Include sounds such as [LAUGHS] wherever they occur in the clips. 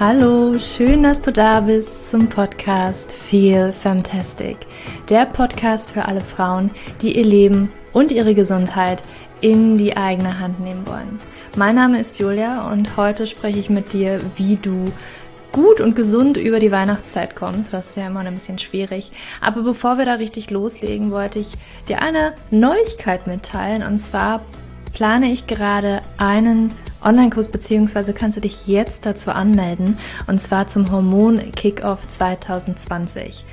Hallo, schön, dass du da bist zum Podcast Feel Fantastic. Der Podcast für alle Frauen, die ihr Leben und ihre Gesundheit in die eigene Hand nehmen wollen. Mein Name ist Julia und heute spreche ich mit dir, wie du gut und gesund über die Weihnachtszeit kommst. Das ist ja immer ein bisschen schwierig. Aber bevor wir da richtig loslegen, wollte ich dir eine Neuigkeit mitteilen. Und zwar plane ich gerade einen Online-Kurs, beziehungsweise kannst du dich jetzt dazu anmelden, und zwar zum Hormon Kickoff 2020.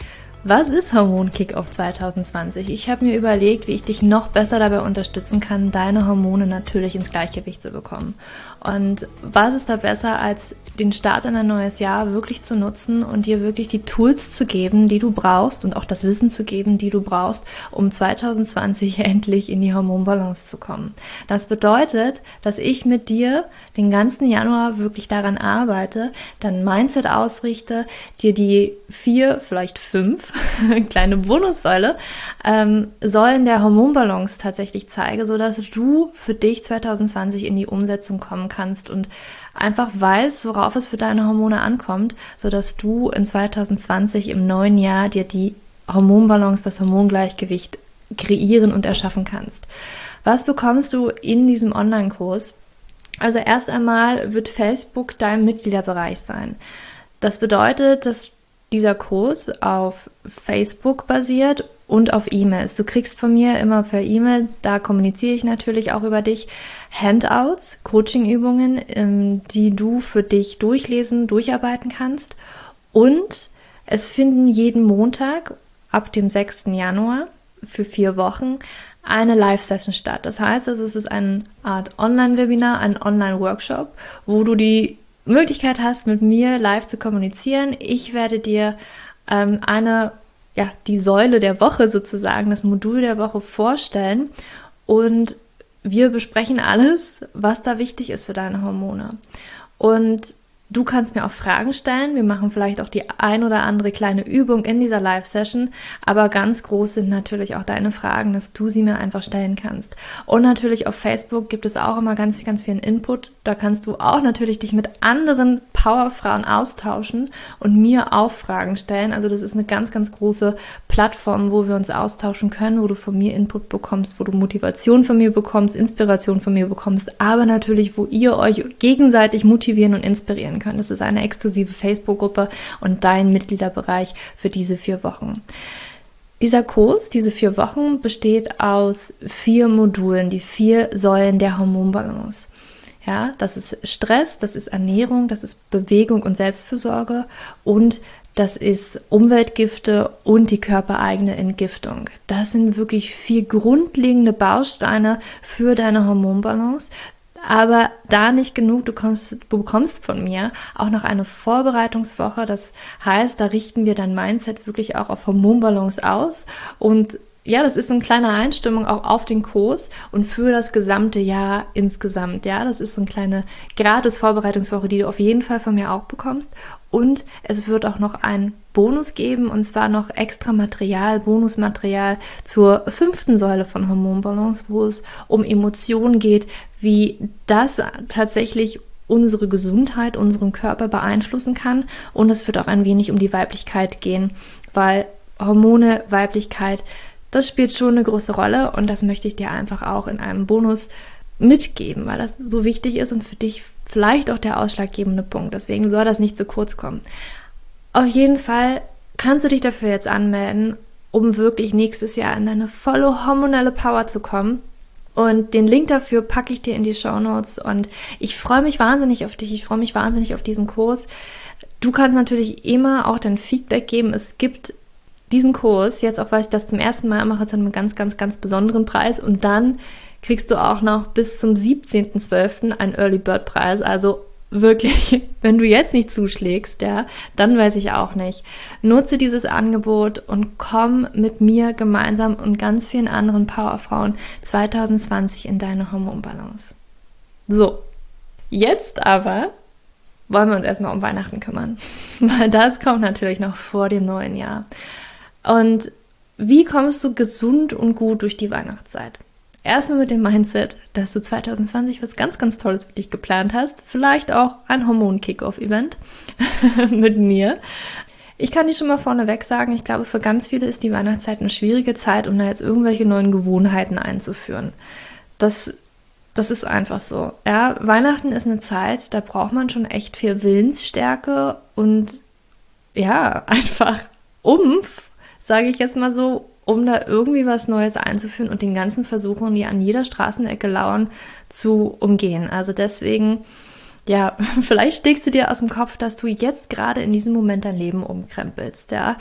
Was ist Hormon Kickoff 2020? Ich habe mir überlegt, wie ich dich noch besser dabei unterstützen kann, deine Hormone natürlich ins Gleichgewicht zu bekommen. Und was ist da besser, als den Start in ein neues Jahr wirklich zu nutzen und dir wirklich die Tools zu geben, die du brauchst und auch das Wissen zu geben, die du brauchst, um 2020 [LAUGHS] endlich in die Hormonbalance zu kommen. Das bedeutet, dass ich mit dir den ganzen Januar wirklich daran arbeite, dein Mindset ausrichte, dir die vier, vielleicht fünf [LAUGHS] kleine Bonussäule, ähm, Säulen der Hormonbalance tatsächlich zeige, so dass du für dich 2020 in die Umsetzung kommen kannst und einfach weißt, worauf es für deine Hormone ankommt, so dass du in 2020 im neuen Jahr dir die Hormonbalance, das Hormongleichgewicht kreieren und erschaffen kannst. Was bekommst du in diesem Online-Kurs? Also erst einmal wird Facebook dein Mitgliederbereich sein. Das bedeutet, dass dieser Kurs auf Facebook basiert und auf E-Mails. Du kriegst von mir immer per E-Mail, da kommuniziere ich natürlich auch über dich, Handouts, Coachingübungen, ähm, die du für dich durchlesen, durcharbeiten kannst. Und es finden jeden Montag ab dem 6. Januar für vier Wochen eine Live-Session statt. Das heißt, es ist eine Art Online-Webinar, ein Online-Workshop, wo du die Möglichkeit hast, mit mir live zu kommunizieren. Ich werde dir ähm, eine, ja, die Säule der Woche sozusagen, das Modul der Woche vorstellen und wir besprechen alles, was da wichtig ist für deine Hormone. Und Du kannst mir auch Fragen stellen. Wir machen vielleicht auch die ein oder andere kleine Übung in dieser Live-Session. Aber ganz groß sind natürlich auch deine Fragen, dass du sie mir einfach stellen kannst. Und natürlich auf Facebook gibt es auch immer ganz, ganz viel Input. Da kannst du auch natürlich dich mit anderen Powerfrauen austauschen und mir auch Fragen stellen. Also das ist eine ganz, ganz große Plattform, wo wir uns austauschen können, wo du von mir Input bekommst, wo du Motivation von mir bekommst, Inspiration von mir bekommst, aber natürlich, wo ihr euch gegenseitig motivieren und inspirieren werden können. Das ist eine exklusive Facebook-Gruppe und dein Mitgliederbereich für diese vier Wochen. Dieser Kurs, diese vier Wochen, besteht aus vier Modulen, die vier Säulen der Hormonbalance. Ja, das ist Stress, das ist Ernährung, das ist Bewegung und Selbstfürsorge und das ist Umweltgifte und die körpereigene Entgiftung. Das sind wirklich vier grundlegende Bausteine für deine Hormonbalance, aber da nicht genug, du, kommst, du bekommst von mir auch noch eine Vorbereitungswoche. Das heißt, da richten wir dein Mindset wirklich auch auf Hormonbalance aus und ja, das ist so eine kleine Einstimmung auch auf den Kurs und für das gesamte Jahr insgesamt. Ja, das ist so eine kleine gratis Vorbereitungswoche, die du auf jeden Fall von mir auch bekommst. Und es wird auch noch ein Bonus geben und zwar noch extra Material, Bonusmaterial zur fünften Säule von Hormonbalance, wo es um Emotionen geht, wie das tatsächlich unsere Gesundheit, unseren Körper beeinflussen kann. Und es wird auch ein wenig um die Weiblichkeit gehen, weil Hormone, Weiblichkeit, das spielt schon eine große Rolle und das möchte ich dir einfach auch in einem Bonus mitgeben, weil das so wichtig ist und für dich vielleicht auch der ausschlaggebende Punkt. Deswegen soll das nicht zu kurz kommen. Auf jeden Fall kannst du dich dafür jetzt anmelden, um wirklich nächstes Jahr in deine volle hormonelle Power zu kommen. Und den Link dafür packe ich dir in die Show Notes. Und ich freue mich wahnsinnig auf dich. Ich freue mich wahnsinnig auf diesen Kurs. Du kannst natürlich immer auch dein Feedback geben. Es gibt diesen Kurs, jetzt auch weil ich das zum ersten Mal mache, zu einem ganz, ganz, ganz besonderen Preis. Und dann kriegst du auch noch bis zum 17.12. einen Early Bird Preis. Also wirklich, [LAUGHS] wenn du jetzt nicht zuschlägst, ja, dann weiß ich auch nicht. Nutze dieses Angebot und komm mit mir gemeinsam und ganz vielen anderen Powerfrauen 2020 in deine Hormonbalance. So, jetzt aber wollen wir uns erstmal um Weihnachten kümmern, [LAUGHS] weil das kommt natürlich noch vor dem neuen Jahr. Und wie kommst du gesund und gut durch die Weihnachtszeit? Erstmal mit dem Mindset, dass du 2020 was ganz, ganz Tolles für dich geplant hast. Vielleicht auch ein Hormon-Kickoff-Event [LAUGHS] mit mir. Ich kann dir schon mal vorneweg sagen, ich glaube, für ganz viele ist die Weihnachtszeit eine schwierige Zeit, um da jetzt irgendwelche neuen Gewohnheiten einzuführen. Das, das ist einfach so. Ja, Weihnachten ist eine Zeit, da braucht man schon echt viel Willensstärke und ja, [LAUGHS] einfach Umf, sage ich jetzt mal so, um da irgendwie was Neues einzuführen und den ganzen Versuchungen, die an jeder Straßenecke lauern, zu umgehen. Also deswegen, ja, [LAUGHS] vielleicht steckst du dir aus dem Kopf, dass du jetzt gerade in diesem Moment dein Leben umkrempelst, ja.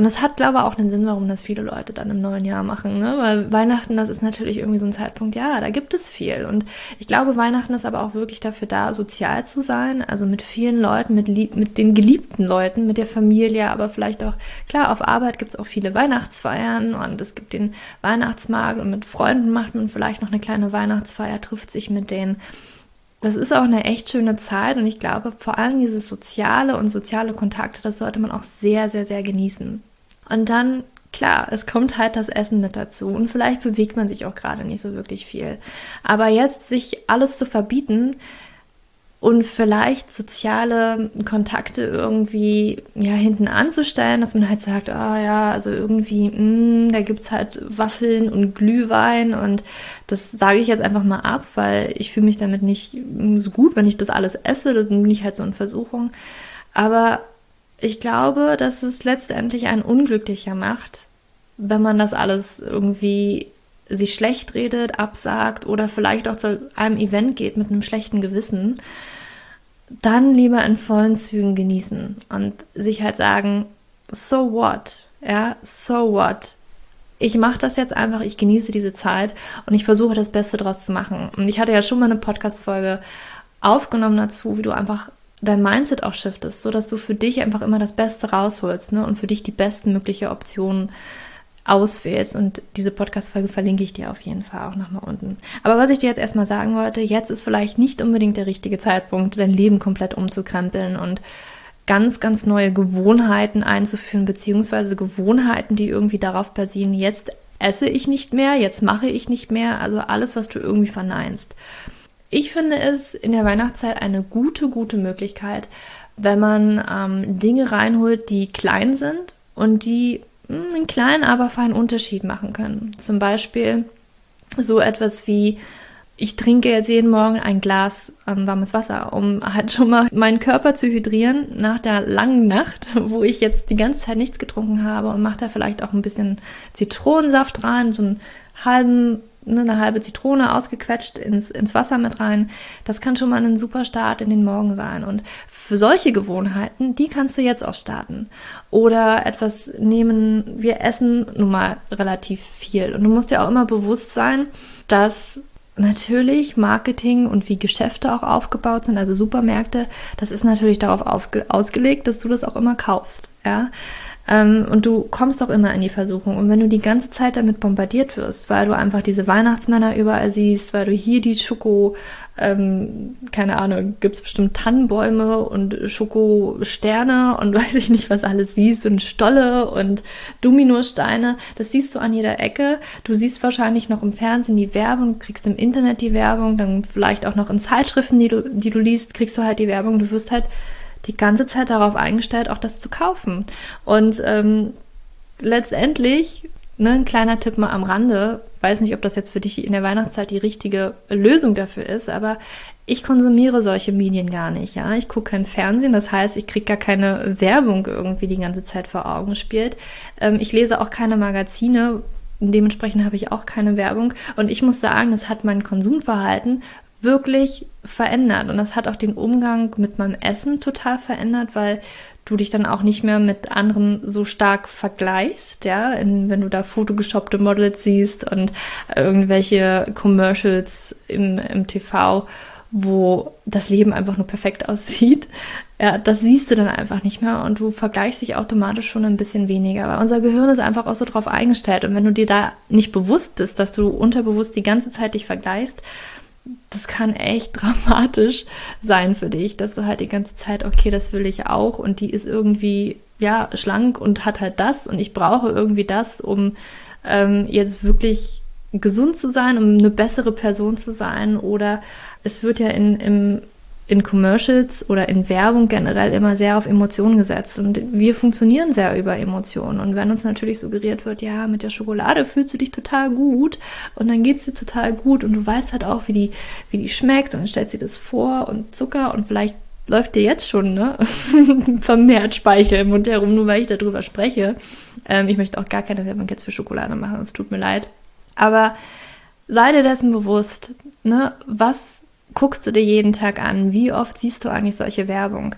Und das hat, glaube ich, auch einen Sinn, warum das viele Leute dann im neuen Jahr machen. Ne? Weil Weihnachten, das ist natürlich irgendwie so ein Zeitpunkt, ja, da gibt es viel. Und ich glaube, Weihnachten ist aber auch wirklich dafür da, sozial zu sein. Also mit vielen Leuten, mit, mit den geliebten Leuten, mit der Familie, aber vielleicht auch, klar, auf Arbeit gibt es auch viele Weihnachtsfeiern und es gibt den Weihnachtsmarkt und mit Freunden macht man vielleicht noch eine kleine Weihnachtsfeier, trifft sich mit denen das ist auch eine echt schöne Zeit und ich glaube, vor allem dieses soziale und soziale Kontakte, das sollte man auch sehr, sehr, sehr genießen. Und dann, klar, es kommt halt das Essen mit dazu und vielleicht bewegt man sich auch gerade nicht so wirklich viel. Aber jetzt sich alles zu verbieten, und vielleicht soziale Kontakte irgendwie ja hinten anzustellen, dass man halt sagt, ah oh, ja, also irgendwie, mh, mm, da gibt's halt Waffeln und Glühwein und das sage ich jetzt einfach mal ab, weil ich fühle mich damit nicht so gut, wenn ich das alles esse, das bin ich halt so in Versuchung. Aber ich glaube, dass es letztendlich einen unglücklicher macht, wenn man das alles irgendwie sich schlecht redet, absagt oder vielleicht auch zu einem Event geht mit einem schlechten Gewissen, dann lieber in vollen Zügen genießen und sich halt sagen, so what? Ja, so what? Ich mache das jetzt einfach, ich genieße diese Zeit und ich versuche das Beste draus zu machen. Und ich hatte ja schon mal eine Podcast-Folge aufgenommen dazu, wie du einfach dein Mindset auch shiftest, so dass du für dich einfach immer das Beste rausholst ne? und für dich die bestmögliche Option auswählst. Und diese Podcast-Folge verlinke ich dir auf jeden Fall auch nochmal unten. Aber was ich dir jetzt erstmal sagen wollte, jetzt ist vielleicht nicht unbedingt der richtige Zeitpunkt, dein Leben komplett umzukrempeln und ganz, ganz neue Gewohnheiten einzuführen, beziehungsweise Gewohnheiten, die irgendwie darauf basieren, jetzt esse ich nicht mehr, jetzt mache ich nicht mehr, also alles, was du irgendwie verneinst. Ich finde es in der Weihnachtszeit eine gute, gute Möglichkeit, wenn man ähm, Dinge reinholt, die klein sind und die mh, hm, einen kleinen, aber feinen Unterschied machen können. Zum Beispiel so etwas wie ich trinke jetzt jeden Morgen ein Glas ähm, warmes Wasser, um halt schon mal meinen Körper zu hydrieren nach der langen Nacht, [LAUGHS] wo ich jetzt die ganze Zeit nichts getrunken habe und mache da vielleicht auch ein bisschen Zitronensaft rein, so einen halben Ne, eine halbe Zitrone ausgequetscht ins, ins Wasser mit rein. Das kann schon mal ein super Start in den Morgen sein. Und für solche Gewohnheiten, die kannst du jetzt auch starten. Oder etwas nehmen, wir essen nun mal relativ viel. Und du musst dir auch immer bewusst sein, dass natürlich Marketing und wie Geschäfte auch aufgebaut sind, also Supermärkte, das ist natürlich darauf ausgelegt, dass du das auch immer kaufst. Ja? Ähm, und du kommst auch immer in die Versuchung. Und wenn du die ganze Zeit damit bombardiert wirst, weil du einfach diese Weihnachtsmänner überall siehst, weil du hier die Schoko, ähm, keine Ahnung, gibt es bestimmt Tannenbäume und Schokosterne und [LAUGHS] weiß ich nicht, was alles siehst und Stolle und Dominosteine, das siehst du an jeder Ecke. Du siehst wahrscheinlich noch im Fernsehen die Werbung, kriegst im Internet die Werbung, dann vielleicht auch noch in Zeitschriften, die du, die du liest, kriegst du halt die Werbung. Du wirst halt die ganze Zeit darauf eingestellt, auch das zu kaufen. Und ähm, letztendlich, ne, ein kleiner Tipp mal am Rande, weiß nicht, ob das jetzt für dich in der Weihnachtszeit die richtige Lösung dafür ist, aber ich konsumiere solche Medien gar nicht, ja. Ich gucke kein Fernsehen, das heißt, ich kriege gar keine Werbung irgendwie die ganze Zeit vor Augen spielt. Ähm, ich lese auch keine Magazine, dementsprechend habe ich auch keine Werbung. Und ich muss sagen, das hat mein Konsumverhalten wirklich verändert. Und das hat auch den Umgang mit meinem Essen total verändert, weil du dich dann auch nicht mehr mit anderen so stark vergleichst, ja, in, wenn du da fotogeshoppte Models siehst und irgendwelche Commercials im, im TV, wo das Leben einfach nur perfekt aussieht. Ja, das siehst du dann einfach nicht mehr und du vergleichst dich automatisch schon ein bisschen weniger, weil unser Gehirn ist einfach auch so drauf eingestellt und wenn du dir da nicht bewusst bist, dass du unterbewusst die ganze Zeit dich vergleichst, das kann echt [LAUGHS] dramatisch sein für dich, dass du halt die ganze Zeit, okay, das will ich auch und die ist irgendwie, ja, schlank und hat halt das und ich brauche irgendwie das, um ähm, jetzt wirklich gesund zu sein, um eine bessere Person zu sein. Oder es wird ja in, im, in Commercials oder in Werbung generell immer sehr auf Emotionen gesetzt. Und wir funktionieren sehr über Emotionen. Und wenn uns natürlich suggeriert wird, ja, mit der Schokolade fühlst du dich total gut und dann geht es dir total gut und du weißt halt auch, wie die, wie die schmeckt und dann stellst dir das vor und Zucker und vielleicht läuft dir jetzt schon ne? [LAUGHS] vermehrt Speichel im Mund herum, nur weil ich darüber spreche. Ähm, ich möchte auch gar keine Werbung jetzt für Schokolade machen, es tut mir leid. Aber sei dir dessen bewusst, ne? was guckst du dir jeden Tag an? Wie oft siehst du eigentlich solche Werbung?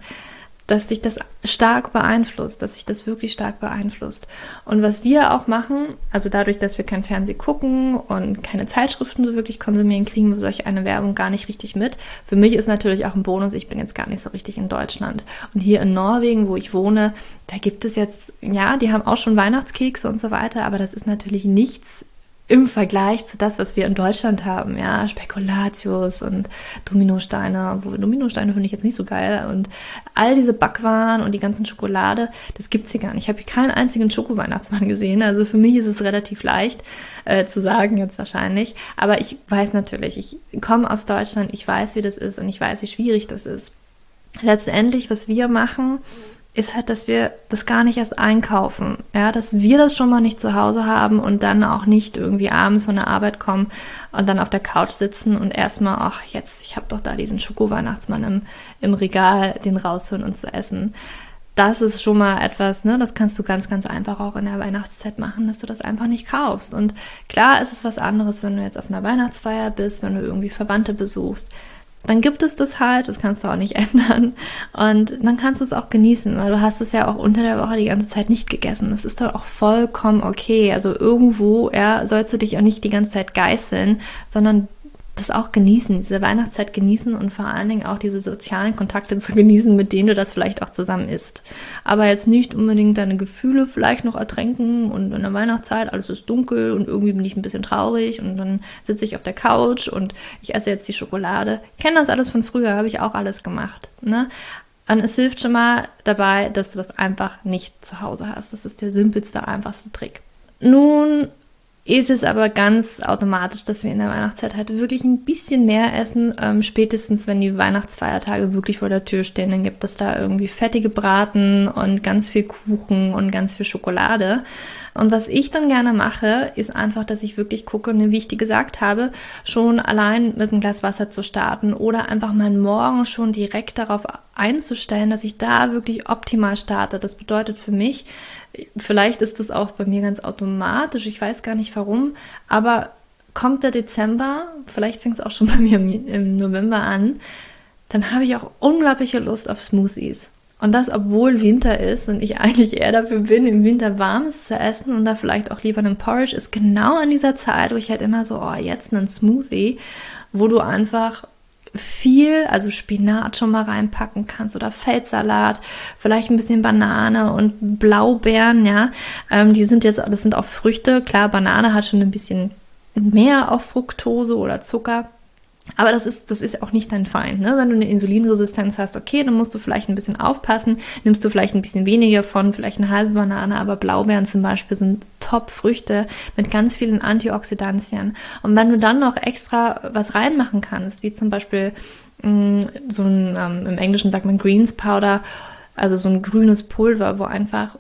Dass dich das stark beeinflusst, dass sich das wirklich stark beeinflusst. Und was wir auch machen, also dadurch, dass wir kein Fernsehen gucken und keine Zeitschriften so wirklich konsumieren, kriegen wir solche eine Werbung gar nicht richtig mit. Für mich ist natürlich auch ein Bonus, ich bin jetzt gar nicht so richtig in Deutschland. Und hier in Norwegen, wo ich wohne, da gibt es jetzt, ja, die haben auch schon Weihnachtskekse und so weiter, aber das ist natürlich nichts im Vergleich zu das, was wir in Deutschland haben, ja, Spekulatius und Dominosteine, wo Dominosteine finde ich jetzt nicht so geil und all diese Backwaren und die ganzen Schokolade, das gibt's hier gar nicht. Ich habe hier keinen einzigen Schoko-Weihnachtsmann gesehen, also für mich ist es relativ leicht äh, zu sagen jetzt wahrscheinlich, aber ich weiß natürlich, ich komme aus Deutschland, ich weiß, wie das ist und ich weiß, wie schwierig das ist. Letztendlich, was wir machen, ist halt, dass wir das gar nicht erst einkaufen. Ja, dass wir das schon mal nicht zu Hause haben und dann auch nicht irgendwie abends von der Arbeit kommen und dann auf der Couch sitzen und erstmal, ach, jetzt, ich habe doch da diesen Schoko-Weihnachtsmann im, im Regal, den rausholen und zu essen. Das ist schon mal etwas, ne, das kannst du ganz, ganz einfach auch in der Weihnachtszeit machen, dass du das einfach nicht kaufst. Und klar ist es was anderes, wenn du jetzt auf einer Weihnachtsfeier bist, wenn du irgendwie Verwandte besuchst dann gibt es das halt, das kannst du auch nicht [LAUGHS] ändern. Und dann kannst du es auch genießen, weil du hast es ja auch unter der Woche die ganze Zeit nicht gegessen. Das ist dann auch vollkommen okay. Also irgendwo, ja, sollst du dich auch nicht die ganze Zeit geißeln, sondern das auch genießen, diese Weihnachtszeit genießen und vor allen Dingen auch diese sozialen Kontakte [LAUGHS] zu genießen, mit denen du das vielleicht auch zusammen isst. Aber jetzt nicht unbedingt deine Gefühle vielleicht noch ertränken und in der Weihnachtszeit alles ist dunkel und irgendwie bin ich ein bisschen traurig und dann sitze ich auf der Couch und ich esse jetzt die Schokolade. Ich kenne das alles von früher, habe ich auch alles gemacht. Ne? Und es hilft schon mal dabei, dass du das einfach nicht zu Hause hast. Das ist der simpelste, einfachste Trick. Nun ist es aber ganz automatisch, dass wir in der Weihnachtszeit halt wirklich ein bisschen mehr essen. Ähm, spätestens, wenn die Weihnachtsfeiertage wirklich vor der Tür stehen, dann gibt es da irgendwie fettige Braten und ganz viel Kuchen und ganz viel Schokolade. Und was ich dann gerne mache, ist einfach, dass ich wirklich gucke, wie ich dir gesagt habe, schon allein mit einem Glas Wasser zu starten oder einfach meinen Morgen schon direkt darauf einzustellen, dass ich da wirklich optimal starte. Das bedeutet für mich, vielleicht ist das auch bei mir ganz automatisch, ich weiß gar nicht warum, aber kommt der Dezember, vielleicht fängt es auch schon [LAUGHS] bei mir im November an, dann habe ich auch unglaubliche Lust auf Smoothies. Und das, obwohl Winter ist und ich eigentlich eher dafür bin, im Winter warmes zu essen und da vielleicht auch lieber einen Porridge, ist genau an dieser Zeit, wo ich halt immer so, oh, jetzt einen Smoothie, wo du einfach viel, also Spinat schon mal reinpacken kannst oder Feldsalat, vielleicht ein bisschen Banane und Blaubeeren, ja. Ähm, die sind jetzt, das sind auch Früchte. Klar, Banane hat schon ein bisschen mehr auf Fructose oder Zucker. Aber das ist, das ist auch nicht dein Feind. Ne? Wenn du eine Insulinresistenz hast, okay, dann musst du vielleicht ein bisschen aufpassen, nimmst du vielleicht ein bisschen weniger von, vielleicht eine halbe Banane, aber Blaubeeren zum Beispiel sind Top-Früchte mit ganz vielen Antioxidantien. Und wenn du dann noch extra was reinmachen kannst, wie zum Beispiel mh, mm, so ein, ähm, im Englischen sagt man Greens Powder, also so ein grünes Pulver, wo einfach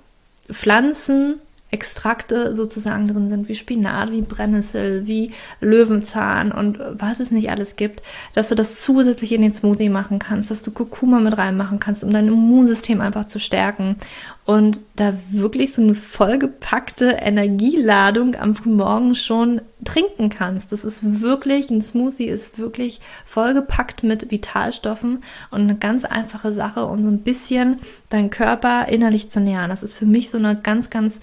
Pflanzen Extrakte sozusagen drin sind, wie Spinat, wie Brennnessel, wie Löwenzahn und was es nicht alles gibt, dass du das zusätzlich in den Smoothie machen kannst, dass du Kurkuma mit reinmachen kannst, um dein Immunsystem einfach zu stärken und da wirklich so eine vollgepackte Energieladung am Morgen schon trinken kannst. Das ist wirklich, ein Smoothie ist wirklich vollgepackt mit Vitalstoffen und eine ganz einfache Sache, um so ein bisschen deinen Körper innerlich zu nähern. Das ist für mich so eine ganz, ganz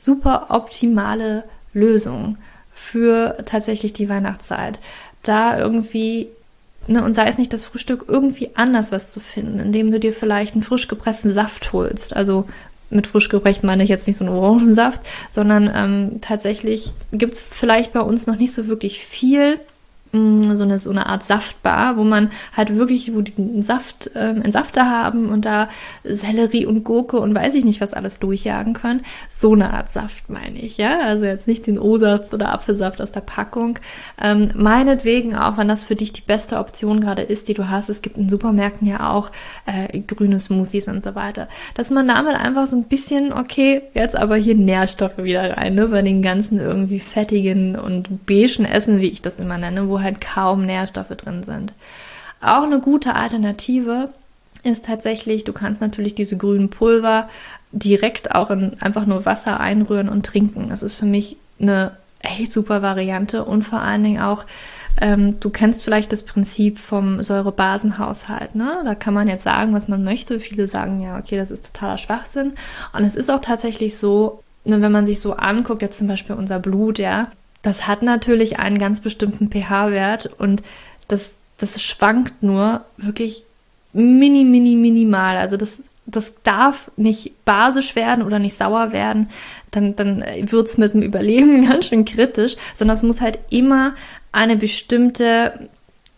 super optimale Lösung für tatsächlich die Weihnachtszeit. Da irgendwie Ne, und sei es nicht das Frühstück, irgendwie anders was zu finden, indem du dir vielleicht einen frisch gepressten Saft holst. Also mit frisch gepresst meine ich jetzt nicht so einen Orangensaft, sondern ähm, tatsächlich gibt es vielleicht bei uns noch nicht so wirklich viel so eine, so eine Art Saftbar, wo man halt wirklich, wo die einen Saft, ähm, einen Safter haben und da Sellerie und Gurke und weiß ich nicht, was alles durchjagen können. So eine Art Saft meine ich, ja. Also jetzt nicht den O-Saft oder Apfelsaft aus der Packung. Ähm, meinetwegen auch, wenn das für dich die beste Option gerade ist, die du hast. Es gibt in Supermärkten ja auch äh, grüne Smoothies und so weiter. Dass man damit einfach so ein bisschen, okay, jetzt aber hier Nährstoffe wieder rein, ne, bei den ganzen irgendwie fettigen und beigen Essen, wie ich das immer nenne, wo halt kaum Nährstoffe drin sind. Auch eine gute Alternative ist tatsächlich, du kannst natürlich diese grünen Pulver direkt auch in einfach nur Wasser einrühren und trinken. Das ist für mich eine echt super Variante und vor allen Dingen auch, ähm, du kennst vielleicht das Prinzip vom Säurebasenhaushalt. Ne? Da kann man jetzt sagen, was man möchte. Viele sagen ja, okay, das ist totaler Schwachsinn. Und es ist auch tatsächlich so, ne, wenn man sich so anguckt, jetzt zum Beispiel unser Blut, ja, das hat natürlich einen ganz bestimmten pH-Wert und das, das schwankt nur wirklich mini, mini, minimal. Also das, das darf nicht basisch werden oder nicht sauer werden, dann, dann wird's mit dem Überleben [LAUGHS] ganz schön kritisch, sondern es muss halt immer eine bestimmte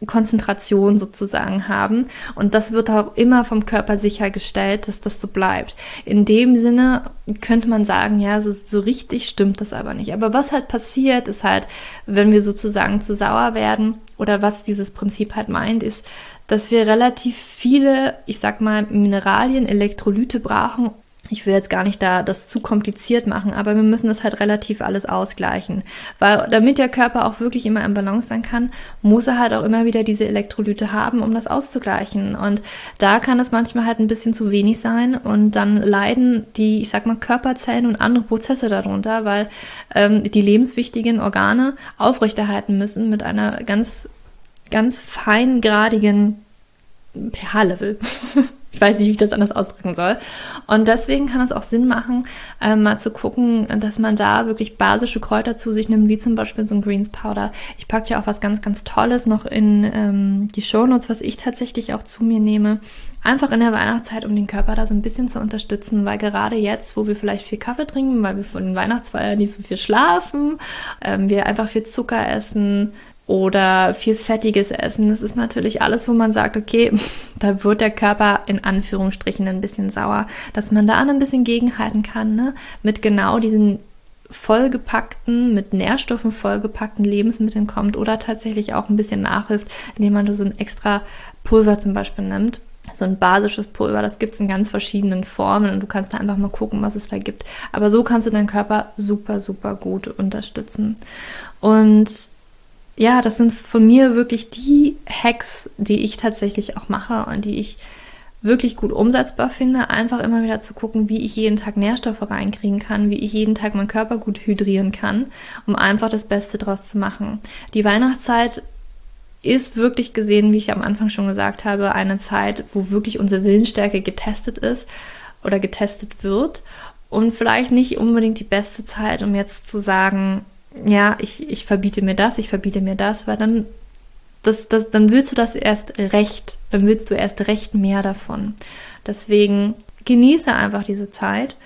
Konzentration sozusagen haben. Und das wird auch immer vom Körper sichergestellt, dass das so bleibt. In dem Sinne könnte man sagen, ja, so, so richtig stimmt das aber nicht. Aber was halt passiert, ist halt, wenn wir sozusagen zu sauer werden oder was dieses Prinzip halt meint, ist, dass wir relativ viele, ich sag mal, Mineralien, Elektrolyte brauchen, ich will jetzt gar nicht da das zu kompliziert machen, aber wir müssen das halt relativ alles ausgleichen. Weil damit der Körper auch wirklich immer im Balance sein kann, muss er halt auch immer wieder diese Elektrolyte haben, um das auszugleichen. Und da kann es manchmal halt ein bisschen zu wenig sein und dann leiden die, ich sag mal, Körperzellen und andere Prozesse darunter, weil ähm, die lebenswichtigen Organe aufrechterhalten müssen mit einer ganz, ganz feingradigen pH-Level. [LAUGHS] Ich weiß nicht, wie ich das anders ausdrücken soll. Und deswegen kann es auch Sinn machen, ähm, mal zu gucken, dass man da wirklich basische Kräuter zu sich nimmt, wie zum Beispiel so ein Greens Powder. Ich packe ja auch was ganz, ganz Tolles noch in ähm, die Shownotes, was ich tatsächlich auch zu mir nehme. Einfach in der Weihnachtszeit, um den Körper da so ein bisschen zu unterstützen, weil gerade jetzt, wo wir vielleicht viel Kaffee trinken, weil wir von den Weihnachtsfeiern nicht so viel schlafen, ähm, wir einfach viel Zucker essen, oder viel fettiges Essen. Das ist natürlich alles, wo man sagt, okay, [LAUGHS] da wird der Körper in Anführungsstrichen ein bisschen sauer, dass man da ein bisschen gegenhalten kann, ne? mit genau diesen vollgepackten, mit Nährstoffen vollgepackten Lebensmitteln kommt oder tatsächlich auch ein bisschen nachhilft, indem man so ein extra Pulver zum Beispiel nimmt. So ein basisches Pulver, das gibt es in ganz verschiedenen Formen und du kannst da einfach mal gucken, was es da gibt. Aber so kannst du deinen Körper super, super gut unterstützen. Und ja, das sind von mir wirklich die Hacks, die ich tatsächlich auch mache und die ich wirklich gut umsetzbar finde, einfach immer wieder zu gucken, wie ich jeden Tag Nährstoffe reinkriegen kann, wie ich jeden Tag meinen Körper gut hydrieren kann, um einfach das Beste draus zu machen. Die Weihnachtszeit ist wirklich gesehen, wie ich am Anfang schon gesagt habe, eine Zeit, wo wirklich unsere Willensstärke getestet ist oder getestet wird und vielleicht nicht unbedingt die beste Zeit, um jetzt zu sagen, ja, ich, ich verbiete mir das, ich verbiete mir das, weil dann, das, das, dann willst du das erst recht, dann willst du erst recht mehr davon. Deswegen genieße einfach diese Zeit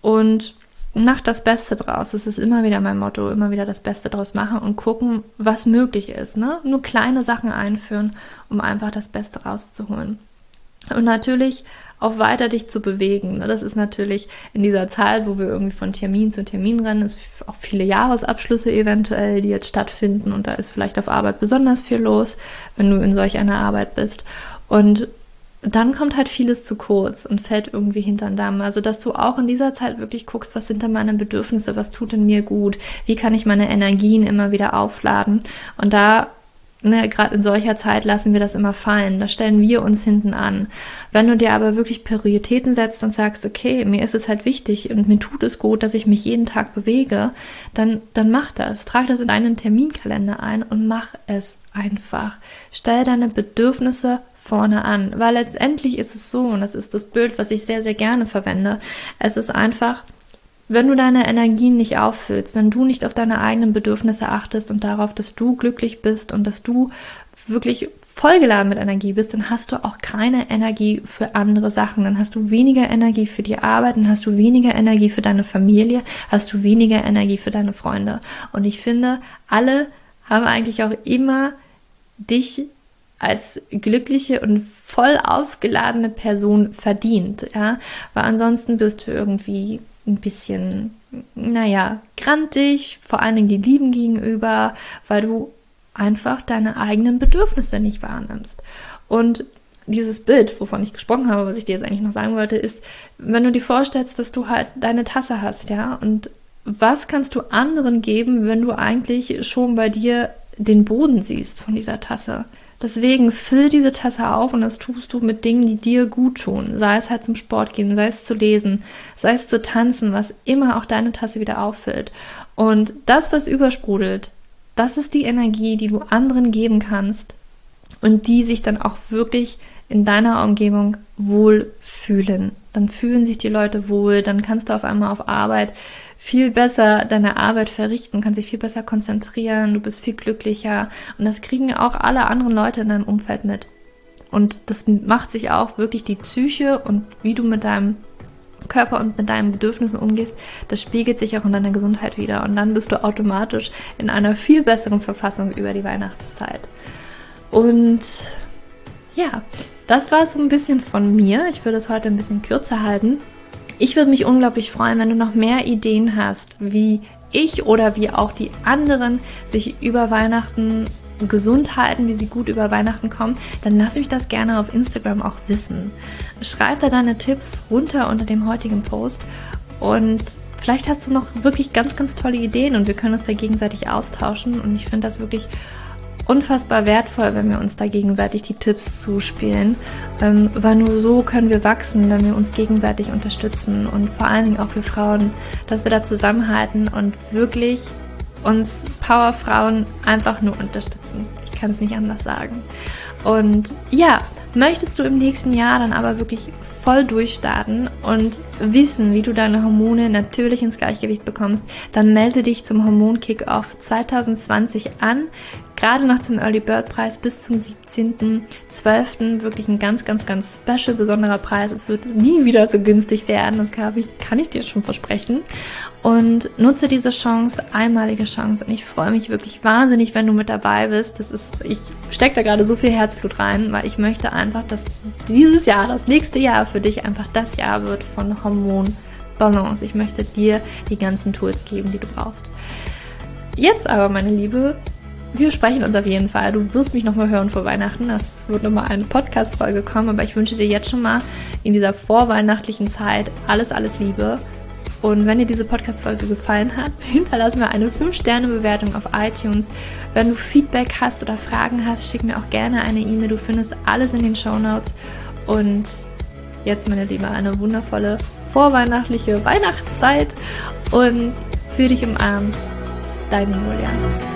und mach das Beste draus. Das ist immer wieder mein Motto, immer wieder das Beste draus machen und gucken, was möglich ist. Ne? Nur kleine Sachen einführen, um einfach das Beste rauszuholen. Und natürlich auch weiter dich zu bewegen. Ne? Das ist natürlich in dieser Zeit, wo wir irgendwie von Termin zu Termin rennen, ist auch viele Jahresabschlüsse eventuell, die jetzt stattfinden und da ist vielleicht auf Arbeit besonders viel los, wenn du in solch einer Arbeit bist. Und dann kommt halt vieles zu kurz und fällt irgendwie hinter den Damm. Also, dass du auch in dieser Zeit wirklich guckst, was sind denn meine Bedürfnisse, was tut in mir gut, wie kann ich meine Energien immer wieder aufladen. Und da ne, gerade in solcher Zeit lassen wir das immer fallen. Da stellen wir uns hinten an. Wenn du dir aber wirklich Prioritäten setzt und sagst, okay, mir ist es halt wichtig und mir tut es gut, dass ich mich jeden Tag bewege, dann, dann mach das. Trag das in deinen Terminkalender ein und mach es einfach. Stell deine Bedürfnisse vorne an, weil letztendlich ist es so, und das ist das Bild, was ich sehr, sehr gerne verwende. Es ist einfach, wenn du deine Energien nicht auffüllst, wenn du nicht auf deine eigenen Bedürfnisse achtest und darauf, dass du glücklich bist und dass du wirklich vollgeladen mit Energie bist, dann hast du auch keine Energie für andere Sachen. Dann hast du weniger Energie für die Arbeit, dann hast du weniger Energie für deine Familie, hast du weniger Energie für deine Freunde. Und ich finde, alle haben eigentlich auch immer dich als glückliche und voll aufgeladene Person verdient, ja, weil ansonsten bist du irgendwie ein bisschen, naja, grantig, vor allen Dingen die Lieben gegenüber, weil du einfach deine eigenen Bedürfnisse nicht wahrnimmst. Und dieses Bild, wovon ich gesprochen habe, was ich dir jetzt eigentlich noch sagen wollte, ist, wenn du dir vorstellst, dass du halt deine Tasse hast, ja, und was kannst du anderen geben, wenn du eigentlich schon bei dir den Boden siehst von dieser Tasse? Deswegen füll diese Tasse auf und das tust du mit Dingen, die dir gut tun. Sei es halt zum Sport gehen, sei es zu lesen, sei es zu tanzen, was immer auch deine Tasse wieder auffüllt. Und das, was übersprudelt, das ist die Energie, die du anderen geben kannst und die sich dann auch wirklich in deiner Umgebung wohl fühlen. Dann fühlen sich die Leute wohl, dann kannst du auf einmal auf Arbeit viel besser deine Arbeit verrichten, kannst dich viel besser konzentrieren, du bist viel glücklicher und das kriegen auch alle anderen Leute in deinem Umfeld mit. Und das macht sich auch wirklich die Psyche und wie du mit deinem Körper und mit deinen Bedürfnissen umgehst, das spiegelt sich auch in deiner Gesundheit wieder. Und dann bist du automatisch in einer viel besseren Verfassung über die Weihnachtszeit. Und ja, das war so ein bisschen von mir. Ich würde es heute ein bisschen kürzer halten. Ich würde mich unglaublich freuen, wenn du noch mehr Ideen hast, wie ich oder wie auch die anderen sich über Weihnachten gesund halten, wie sie gut über Weihnachten kommen, dann lass mich das gerne auf Instagram auch wissen. Schreib da deine Tipps runter unter dem heutigen Post und vielleicht hast du noch wirklich ganz, ganz tolle Ideen und wir können uns da gegenseitig austauschen und ich finde das wirklich unfassbar wertvoll, wenn wir uns da gegenseitig die Tipps zuspielen, ähm, weil nur so können wir wachsen, wenn wir uns gegenseitig unterstützen und vor allen Dingen auch für Frauen, dass wir da zusammenhalten und wirklich uns Powerfrauen einfach nur unterstützen. Ich kann es nicht anders sagen. Und ja, möchtest du im nächsten Jahr dann aber wirklich voll durchstarten und wissen, wie du deine Hormone natürlich ins Gleichgewicht bekommst, dann melde dich zum Hormon Kickoff 2020 an gerade noch zum Early Bird Preis bis zum 17.12. wirklich ein ganz, ganz, ganz special, besonderer Preis. Es wird nie wieder so günstig werden, das kann ich, kann ich dir schon versprechen. Und nutze diese Chance, einmalige Chance. Und ich freue mich wirklich wahnsinnig, wenn du mit dabei bist. Das ist, ich stecke da gerade so viel Herzblut rein, weil ich möchte einfach, dass dieses Jahr, das nächste Jahr für dich einfach das Jahr wird von Hormonbalance. Ich möchte dir die ganzen Tools geben, die du brauchst. Jetzt aber, meine Liebe, wir sprechen uns auf jeden Fall. Du wirst mich nochmal hören vor Weihnachten. Das wird nochmal eine Podcast-Folge kommen, aber ich wünsche dir jetzt schon mal in dieser vorweihnachtlichen Zeit alles, alles Liebe. Und wenn dir diese Podcast-Folge gefallen hat, [LAUGHS] hinterlass mir eine 5-Sterne-Bewertung auf iTunes. Wenn du Feedback hast oder Fragen hast, schick mir auch gerne eine E-Mail. Du findest alles in den Show Notes. Und jetzt, meine Liebe, eine wundervolle vorweihnachtliche Weihnachtszeit und für dich umarmt, deine Julian.